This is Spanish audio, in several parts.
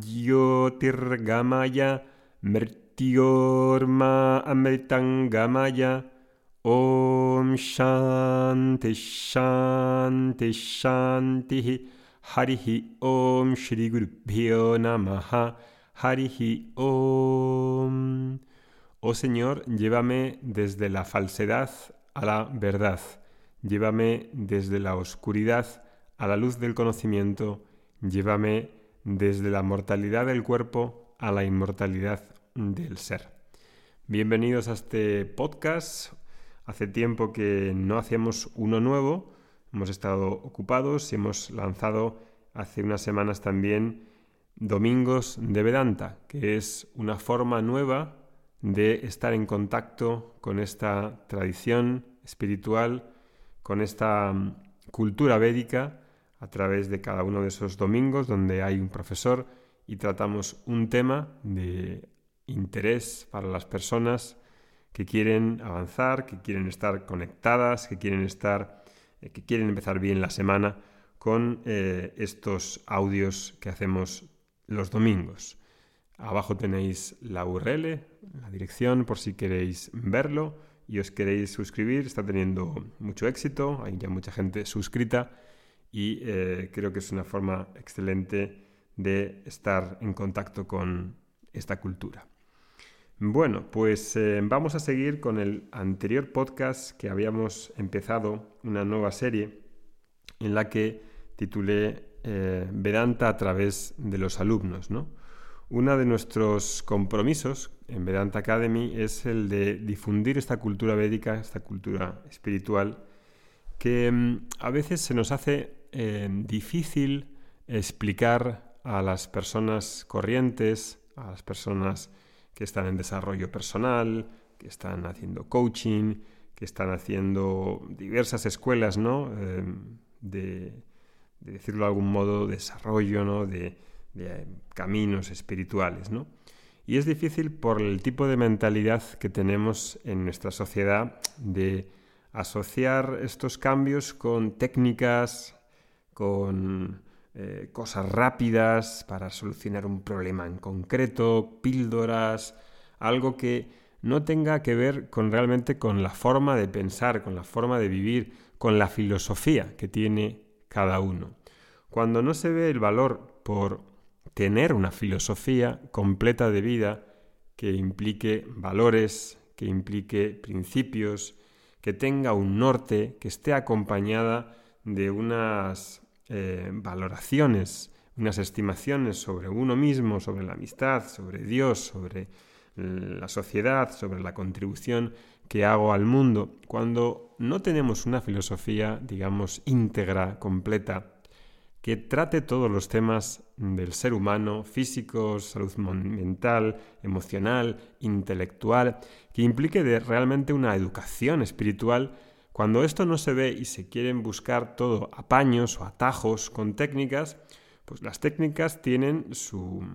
Jyotirgamaya Mrityorma Amritangamaya Om Shanti Shanti Shanti Harihi Om Shri Guru Bhyo Namaha Harihi Om. Oh Señor, llévame desde la falsedad a la verdad. Llévame desde la oscuridad a la luz del conocimiento. Llévame desde la mortalidad del cuerpo a la inmortalidad del ser. Bienvenidos a este podcast. Hace tiempo que no hacíamos uno nuevo. Hemos estado ocupados y hemos lanzado hace unas semanas también Domingos de Vedanta, que es una forma nueva de estar en contacto con esta tradición espiritual, con esta mm, cultura védica, a través de cada uno de esos domingos donde hay un profesor y tratamos un tema de interés para las personas que quieren avanzar, que quieren estar conectadas, que quieren estar, eh, que quieren empezar bien la semana con eh, estos audios que hacemos los domingos. Abajo tenéis la URL, la dirección por si queréis verlo y os queréis suscribir. Está teniendo mucho éxito, hay ya mucha gente suscrita y eh, creo que es una forma excelente de estar en contacto con esta cultura. Bueno, pues eh, vamos a seguir con el anterior podcast que habíamos empezado, una nueva serie en la que titulé eh, Vedanta a través de los alumnos. ¿no? Uno de nuestros compromisos en Vedanta Academy es el de difundir esta cultura védica, esta cultura espiritual, que mm, a veces se nos hace eh, difícil explicar a las personas corrientes, a las personas que están en desarrollo personal, que están haciendo coaching, que están haciendo diversas escuelas, ¿no? De, de decirlo de algún modo, desarrollo, ¿no? de, eh, caminos espirituales, ¿no? Y es difícil por el tipo de mentalidad que tenemos en nuestra sociedad de asociar estos cambios con técnicas, con eh, cosas rápidas para solucionar un problema en concreto, píldoras, algo que no tenga que ver con realmente con la forma de pensar, con la forma de vivir, con la filosofía que tiene cada uno. Cuando no se ve el valor por tener una filosofía completa de vida que implique valores, que implique principios, que tenga un norte, que esté acompañada de unas eh, valoraciones, unas estimaciones sobre uno mismo, sobre la amistad, sobre Dios, sobre la sociedad, sobre la contribución que hago al mundo, cuando no tenemos una filosofía, digamos, íntegra, completa, que trate todos los temas del ser humano, físico, salud mental, emocional, intelectual, que implique realmente una educación espiritual, cuando esto no se ve y se quieren buscar todo apaños o atajos con técnicas, pues las técnicas tienen su,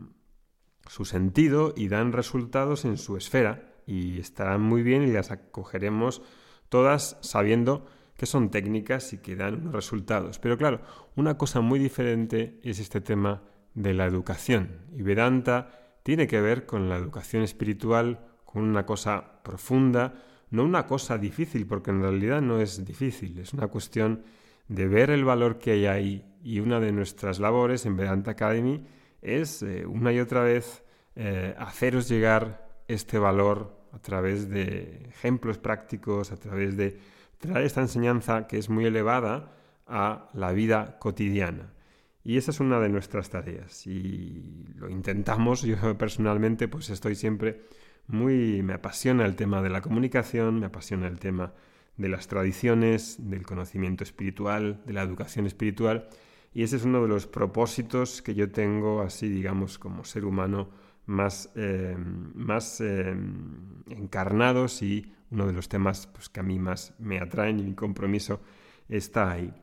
su sentido y dan resultados en su esfera, y estarán muy bien y las acogeremos todas sabiendo que son técnicas y que dan resultados. Pero claro, una cosa muy diferente es este tema de la educación. Y Vedanta tiene que ver con la educación espiritual, con una cosa profunda, no una cosa difícil, porque en realidad no es difícil, es una cuestión de ver el valor que hay ahí. Y una de nuestras labores en Vedanta Academy es eh, una y otra vez eh, haceros llegar este valor a través de ejemplos prácticos, a través de traer esta enseñanza que es muy elevada a la vida cotidiana. Y esa es una de nuestras tareas y lo intentamos. Yo personalmente pues estoy siempre muy... me apasiona el tema de la comunicación, me apasiona el tema de las tradiciones, del conocimiento espiritual, de la educación espiritual y ese es uno de los propósitos que yo tengo así digamos como ser humano más, eh, más eh, encarnados y uno de los temas pues, que a mí más me atraen y mi compromiso está ahí.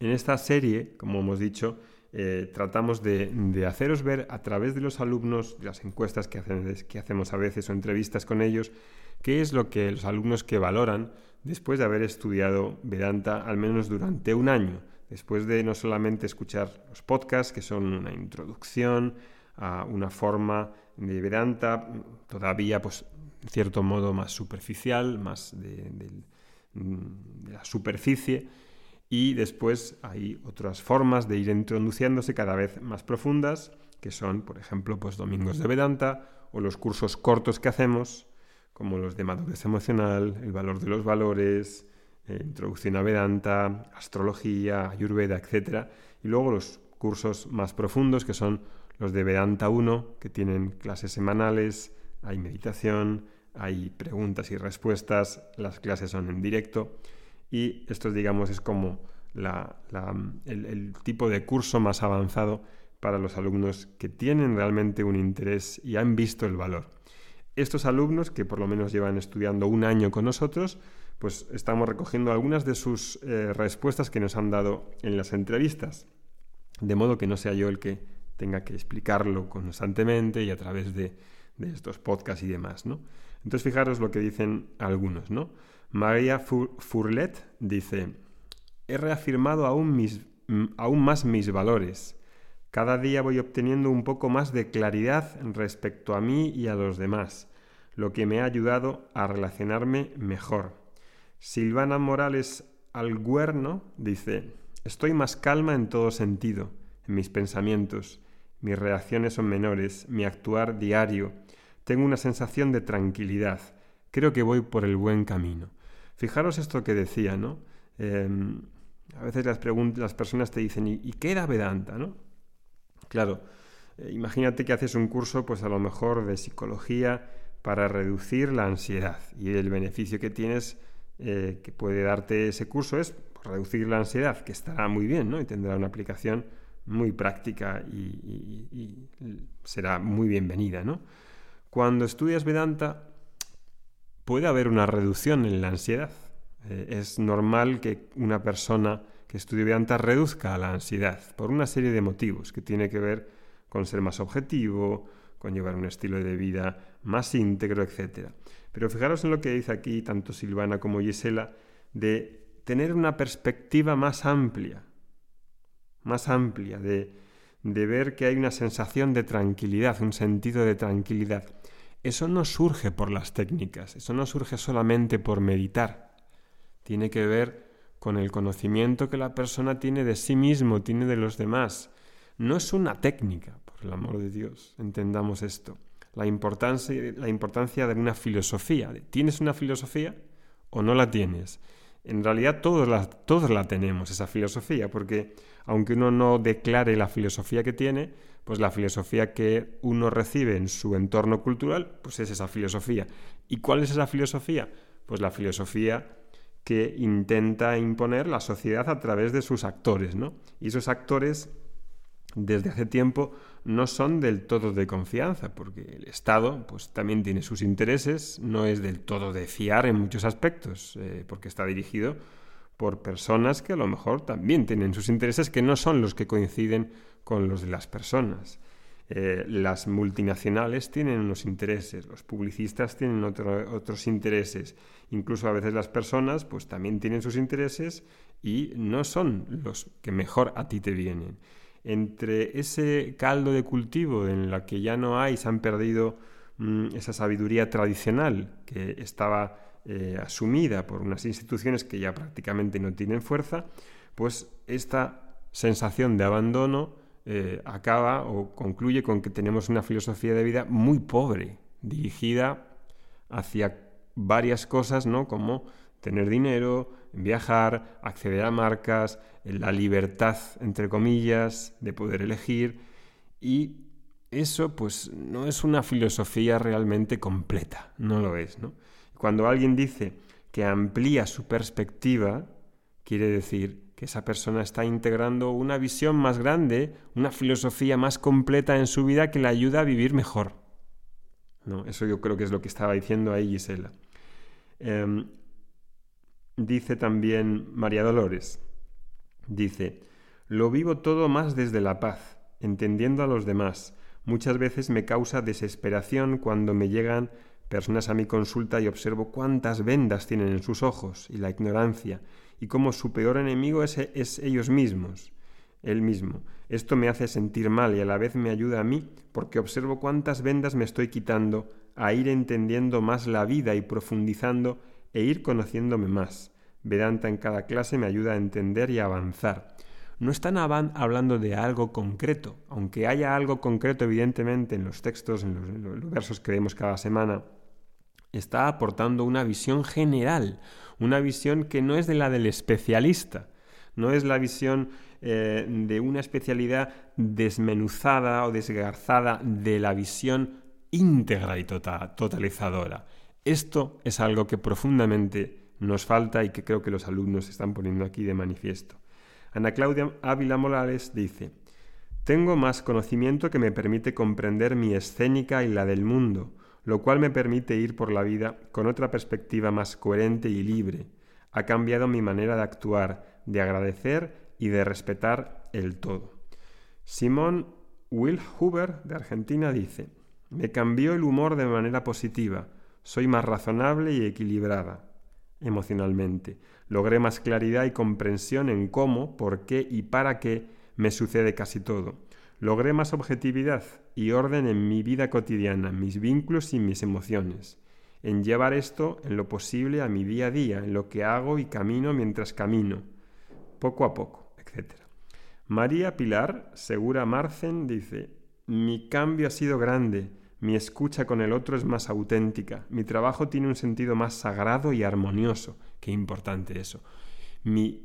En esta serie, como hemos dicho, eh, tratamos de, haceros ver a través de los alumnos, de las encuestas que, que hacemos a veces o entrevistas con ellos, qué es lo que los alumnos que valoran después de haber estudiado Vedanta al menos durante un año, después de no solamente escuchar los podcasts, que son una introducción a una forma de Vedanta, todavía pues en cierto modo más superficial, más de, la superficie, y después hay otras formas de ir introduciéndose cada vez más profundas, que son, por ejemplo, pues domingos de Vedanta o los cursos cortos que hacemos como los de madurez emocional, el valor de los valores, eh, introducción a Vedanta, astrología, ayurveda, etc. Y luego los cursos más profundos, que son los de Vedanta 1, que tienen clases semanales, hay meditación, hay preguntas y respuestas, las clases son en directo. Y esto, digamos, es como el tipo de curso más avanzado para los alumnos que tienen realmente un interés y han visto el valor estos alumnos, que por lo menos llevan estudiando un año con nosotros, pues estamos recogiendo algunas de sus eh, respuestas que nos han dado en las entrevistas, de modo que no sea yo el que tenga que explicarlo constantemente y a través de, estos podcasts y demás, ¿no? Entonces fijaros lo que dicen algunos, ¿no? María Furlet dice, he reafirmado aún, mis, aún más mis valores. Cada día voy obteniendo un poco más de claridad respecto a mí y a los demás, lo que me ha ayudado a relacionarme mejor. Silvana Morales Alguerno dice, estoy más calma en todo sentido, en mis pensamientos, mis reacciones son menores, mi actuar diario, tengo una sensación de tranquilidad, creo que voy por el buen camino. Fijaros esto que decía, ¿no? Em, a veces las, las personas te dicen, ¿y, qué era Vedanta? ¿no? Claro, eh, imagínate que haces un curso, pues a lo mejor de psicología para reducir la ansiedad y el beneficio que tienes eh, que puede darte ese curso es reducir la ansiedad, que estará muy bien, ¿no? Y tendrá una aplicación muy práctica y, será muy bienvenida, ¿no? Cuando estudias Vedanta puede haber una reducción en la ansiedad. Eh, es normal que una persona que estudie Vedanta reduzca la ansiedad por una serie de motivos que tiene que ver con ser más objetivo, con llevar un estilo de vida más íntegro, etc. Pero fijaros en lo que dice aquí tanto Silvana como Gisela de tener una perspectiva más amplia, más amplia, de, de ver que hay una sensación de tranquilidad, un sentido de tranquilidad. Eso no surge por las técnicas, eso no surge solamente por meditar. Tiene que ver con el conocimiento que la persona tiene de sí mismo, tiene de los demás. No es una técnica, por el amor de Dios, entendamos esto. La importancia, de una filosofía. ¿Tienes una filosofía o no la tienes? En realidad todos la, todos la tenemos, esa filosofía, porque aunque uno no declare la filosofía que tiene, pues la filosofía que uno recibe en su entorno cultural, pues es esa filosofía. ¿Y cuál es esa filosofía? Pues la filosofía que intenta imponer la sociedad a través de sus actores, ¿no? Y esos actores desde hace tiempo no son del todo de confianza, porque el Estado pues, también tiene sus intereses, no es del todo de fiar en muchos aspectos, eh, porque está dirigido por personas que a lo mejor también tienen sus intereses que no son los que coinciden con los de las personas. Eh, las multinacionales tienen unos intereses, los publicistas tienen otros intereses, incluso a veces las personas pues también tienen sus intereses y no son los que mejor a ti te vienen. Entre ese caldo de cultivo en la que ya no hay, se han perdido mm, esa sabiduría tradicional que estaba eh, asumida por unas instituciones que ya prácticamente no tienen fuerza, pues esta sensación de abandono eh, acaba o concluye con que tenemos una filosofía de vida muy pobre, dirigida hacia varias cosas, ¿no? Como tener dinero, viajar, acceder a marcas, la libertad, entre comillas, de poder elegir. Y eso, pues, no es una filosofía realmente completa, no lo es, ¿no? Cuando alguien dice que amplía su perspectiva, quiere decir que esa persona está integrando una visión más grande, una filosofía más completa en su vida que le ayuda a vivir mejor. No, eso yo creo que es lo que estaba diciendo ahí Gisela. Em, dice también María Dolores, dice, Lo vivo todo más desde la paz, entendiendo a los demás. Muchas veces me causa desesperación cuando me llegan personas a mi consulta y observo cuántas vendas tienen en sus ojos y la ignorancia, y cómo su peor enemigo es, es ellos mismos, él mismo. Esto me hace sentir mal y a la vez me ayuda a mí porque observo cuántas vendas me estoy quitando a ir entendiendo más la vida y profundizando e ir conociéndome más. Vedanta en cada clase me ayuda a entender y avanzar. No están hablando de algo concreto, aunque haya algo concreto evidentemente en los textos, en los, versos que vemos cada semana, está aportando una visión general, una visión que no es de la del especialista, no es la visión eh, de una especialidad desmenuzada o desgarzada de la visión íntegra y tota-, totalizadora. Esto es algo que profundamente nos falta y que creo que los alumnos están poniendo aquí de manifiesto. Ana Claudia Ávila Morales dice, Tengo más conocimiento que me permite comprender mi escénica y la del mundo, lo cual me permite ir por la vida con otra perspectiva más coherente y libre. Ha cambiado mi manera de actuar, de agradecer y de respetar el todo. Simón Will Huber de Argentina dice, me cambió el humor de manera positiva, soy más razonable y equilibrada emocionalmente. Logré más claridad y comprensión en cómo, por qué y para qué me sucede casi todo. Logré más objetividad y orden en mi vida cotidiana, mis vínculos y mis emociones. En llevar esto en lo posible a mi día a día, en lo que hago y camino mientras camino, poco a poco, etc. María Pilar Segura Marcen dice, mi cambio ha sido grande, mi escucha con el otro es más auténtica. Mi trabajo tiene un sentido más sagrado y armonioso. Qué importante eso.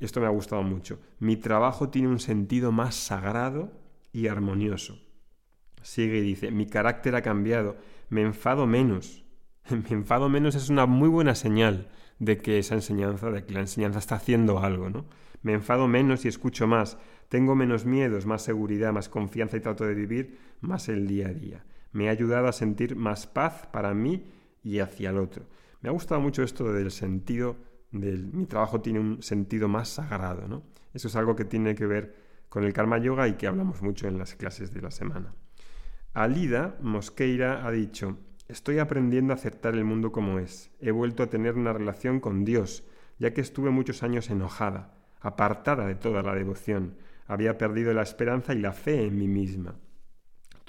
Esto me ha gustado mucho. Mi trabajo tiene un sentido más sagrado y armonioso. Sigue y dice, mi carácter ha cambiado, me enfado menos. Me enfado menos es una muy buena señal de que esa enseñanza, de que la enseñanza está haciendo algo, ¿no? Me enfado menos y escucho más. Tengo menos miedos, más seguridad, más confianza y trato de vivir más el día a día me ha ayudado a sentir más paz para mí y hacia el otro. Me ha gustado mucho esto del sentido del mi trabajo tiene un sentido más sagrado, ¿no? Eso es algo que tiene que ver con el karma yoga y que hablamos mucho en las clases de la semana. Alida Mosqueira ha dicho, estoy aprendiendo a aceptar el mundo como es. He vuelto a tener una relación con Dios, ya que estuve muchos años enojada, apartada de toda la devoción. Había perdido la esperanza y la fe en mí misma.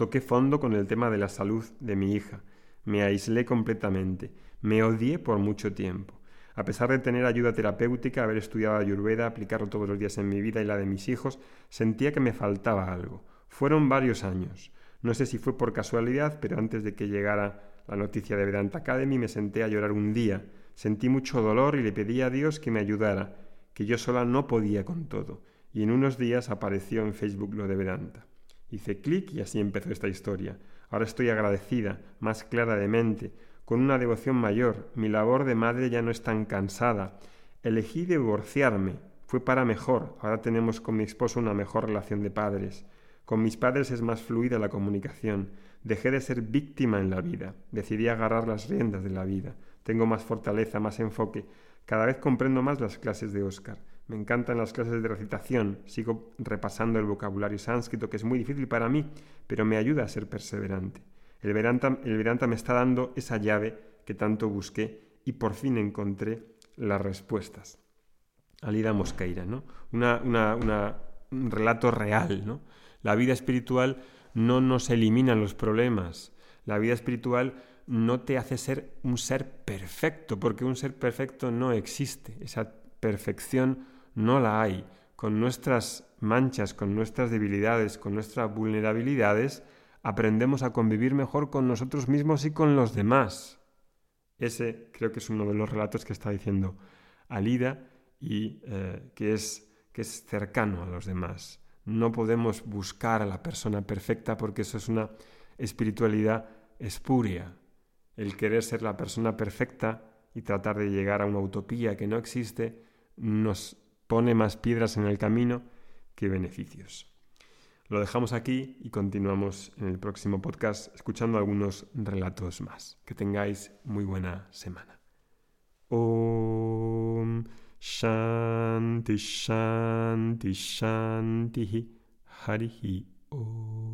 Toqué fondo con el tema de la salud de mi hija. Me aislé completamente. Me odié por mucho tiempo. A pesar de tener ayuda terapéutica, haber estudiado ayurveda, aplicarlo todos los días en mi vida y la de mis hijos, sentía que me faltaba algo. Fueron varios años. No sé si fue por casualidad, pero antes de que llegara la noticia de Vedanta Academy me senté a llorar un día. Sentí mucho dolor y le pedí a Dios que me ayudara, que yo sola no podía con todo. Y en unos días apareció en Facebook lo de Vedanta. Hice clic y así empezó esta historia. Ahora estoy agradecida, más clara de mente, con una devoción mayor. Mi labor de madre ya no es tan cansada. Elegí divorciarme. Fue para mejor. Ahora tenemos con mi esposo una mejor relación de padres. Con mis padres es más fluida la comunicación. Dejé de ser víctima en la vida. Decidí agarrar las riendas de la vida. Tengo más fortaleza, más enfoque. Cada vez comprendo más las clases de Oscar. Me encantan las clases de recitación, sigo repasando el vocabulario sánscrito, que es muy difícil para mí, pero me ayuda a ser perseverante. El Vedanta, me está dando esa llave que tanto busqué y por fin encontré las respuestas. Alida Mosqueira, ¿no? Una, un relato real, ¿no? La vida espiritual no nos elimina los problemas. La vida espiritual no te hace ser un ser perfecto, porque un ser perfecto no existe. Esa perfección no la hay. Con nuestras manchas, con nuestras debilidades, con nuestras vulnerabilidades, aprendemos a convivir mejor con nosotros mismos y con los demás. Ese creo que es uno de los relatos que está diciendo Alida y eh, que, es, que es cercano a los demás. No podemos buscar a la persona perfecta porque eso es una espiritualidad espuria. El querer ser la persona perfecta y tratar de llegar a una utopía que no existe nos pone más piedras en el camino que beneficios. Lo dejamos aquí y continuamos en el próximo podcast escuchando algunos relatos más. Que tengáis muy buena semana. Om Shanti Shanti Shanti Om